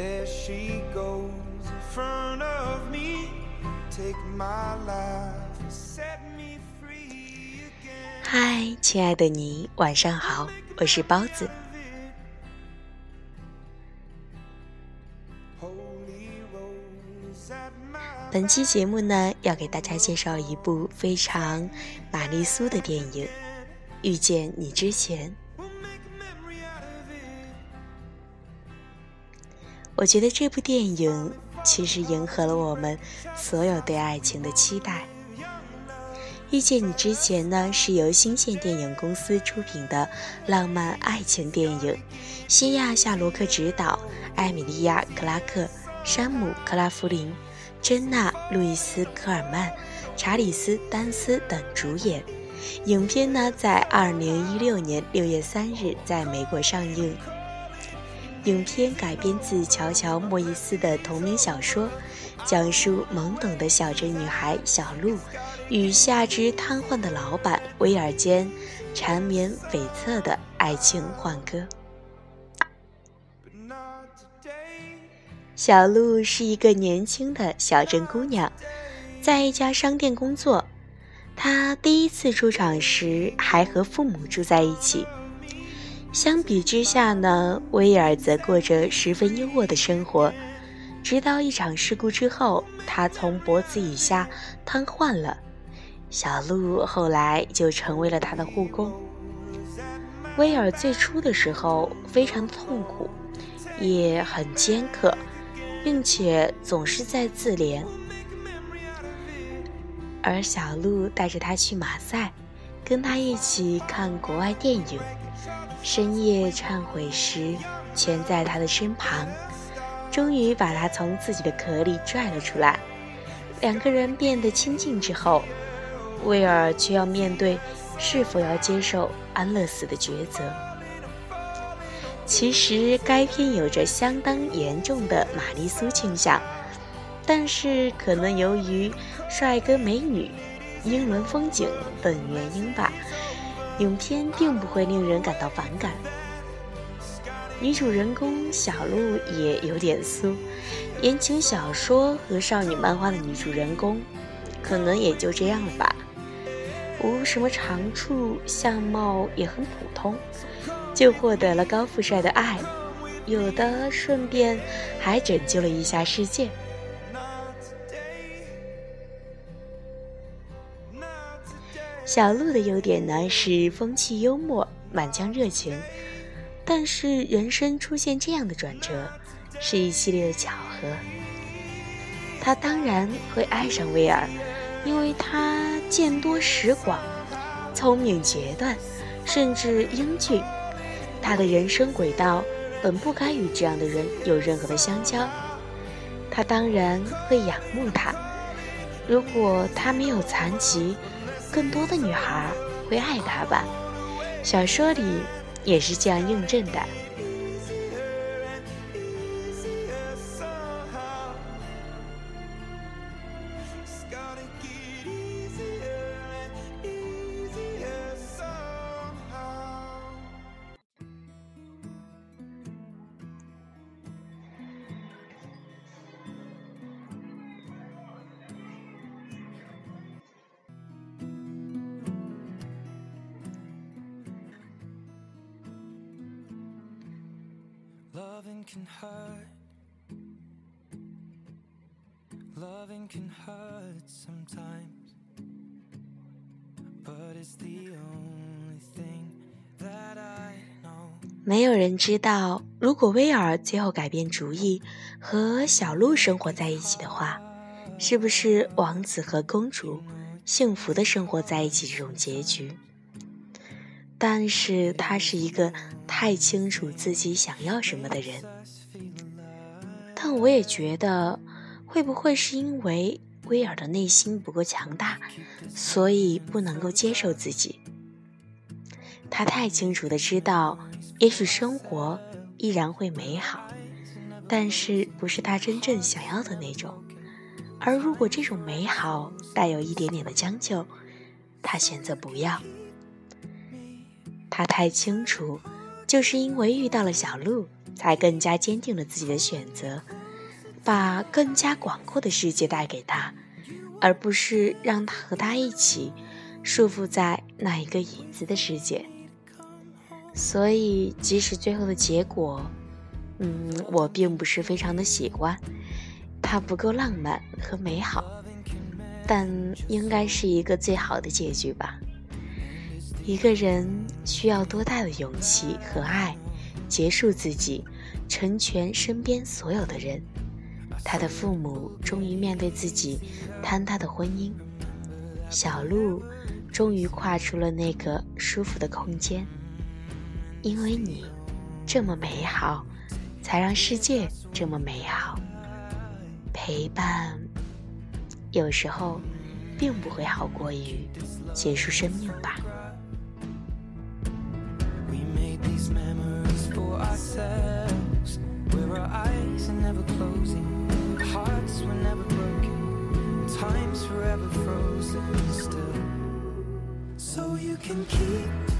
There she goes in front of me. Take my life, set me free again. 嗨，亲爱的你，晚上好，我是包子。Holy rose at my 本期节目呢，要给大家介绍一部非常玛丽苏的电影《遇见你之前》。我觉得这部电影其实迎合了我们所有对爱情的期待。遇见你之前呢，是由新线电影公司出品的浪漫爱情电影，西亚·夏罗克执导，艾米莉亚·克拉克、山姆·克拉夫林、珍娜·路易斯·科尔曼、查理斯·丹斯等主演。影片呢，在二零一六年六月三日在美国上映。影片改编自乔乔·莫伊斯的同名小说，讲述懵懂的小镇女孩小露与下肢瘫痪的老板威尔间缠绵悱恻的爱情欢歌。小露是一个年轻的小镇姑娘，在一家商店工作。她第一次出场时还和父母住在一起。相比之下呢，威尔则过着十分优渥的生活。直到一场事故之后，他从脖子以下瘫痪了。小鹿后来就成为了他的护工。威尔最初的时候非常痛苦，也很尖刻，并且总是在自怜。而小鹿带着他去马赛，跟他一起看国外电影。深夜忏悔时，蜷在他的身旁，终于把他从自己的壳里拽了出来。两个人变得亲近之后，威尔却要面对是否要接受安乐死的抉择。其实该片有着相当严重的玛丽苏倾向，但是可能由于帅哥美女、英伦风景本原因吧，影片并不会令人感到反感。女主人公小鹿也有点酥，言情小说和少女漫画的女主人公，可能也就这样了吧，无什么长处，相貌也很普通。就获得了高富帅的爱，有的顺便还拯救了一下世界。小鹿的优点呢是风趣幽默、满腔热情，但是人生出现这样的转折，是一系列的巧合。他当然会爱上威尔，因为他见多识广，聪明决断，甚至英俊。他的人生轨道本不该与这样的人有任何的相交，他当然会仰慕他。如果他没有残疾，更多的女孩会爱他吧？小说里也是这样印证的。'Loving can hurt. Loving can hurt sometimes, but it's the only thing that I know. 没有人知道，如果威尔最后改变主意和小鹿生活在一起的话，是不是王子和公主幸福的生活在一起这种结局？但是他是一个太清楚自己想要什么的人。但我也觉得，会不会是因为威尔的内心不够强大，所以不能够接受自己？他太清楚的知道，也许生活依然会美好，但是不是他真正想要的那种。而如果这种美好带有一点点的将就，他选择不要。他太清楚，就是因为遇到了小鹿，才更加坚定了自己的选择，把更加广阔的世界带给他，而不是让他和他一起束缚在那一个影子的世界。所以，即使最后的结果，嗯，我并不是非常的喜欢，它不够浪漫和美好，但应该是一个最好的结局吧。一个人需要多大的勇气和爱，结束自己，成全身边所有的人。他的父母终于面对自己坍塌的婚姻，小鹿终于跨出了那个舒服的空间。因为你这么美好，才让世界这么美好。陪伴有时候并不会好过于结束生命吧。never closing, hearts were never broken, time's forever frozen still. So you can keep.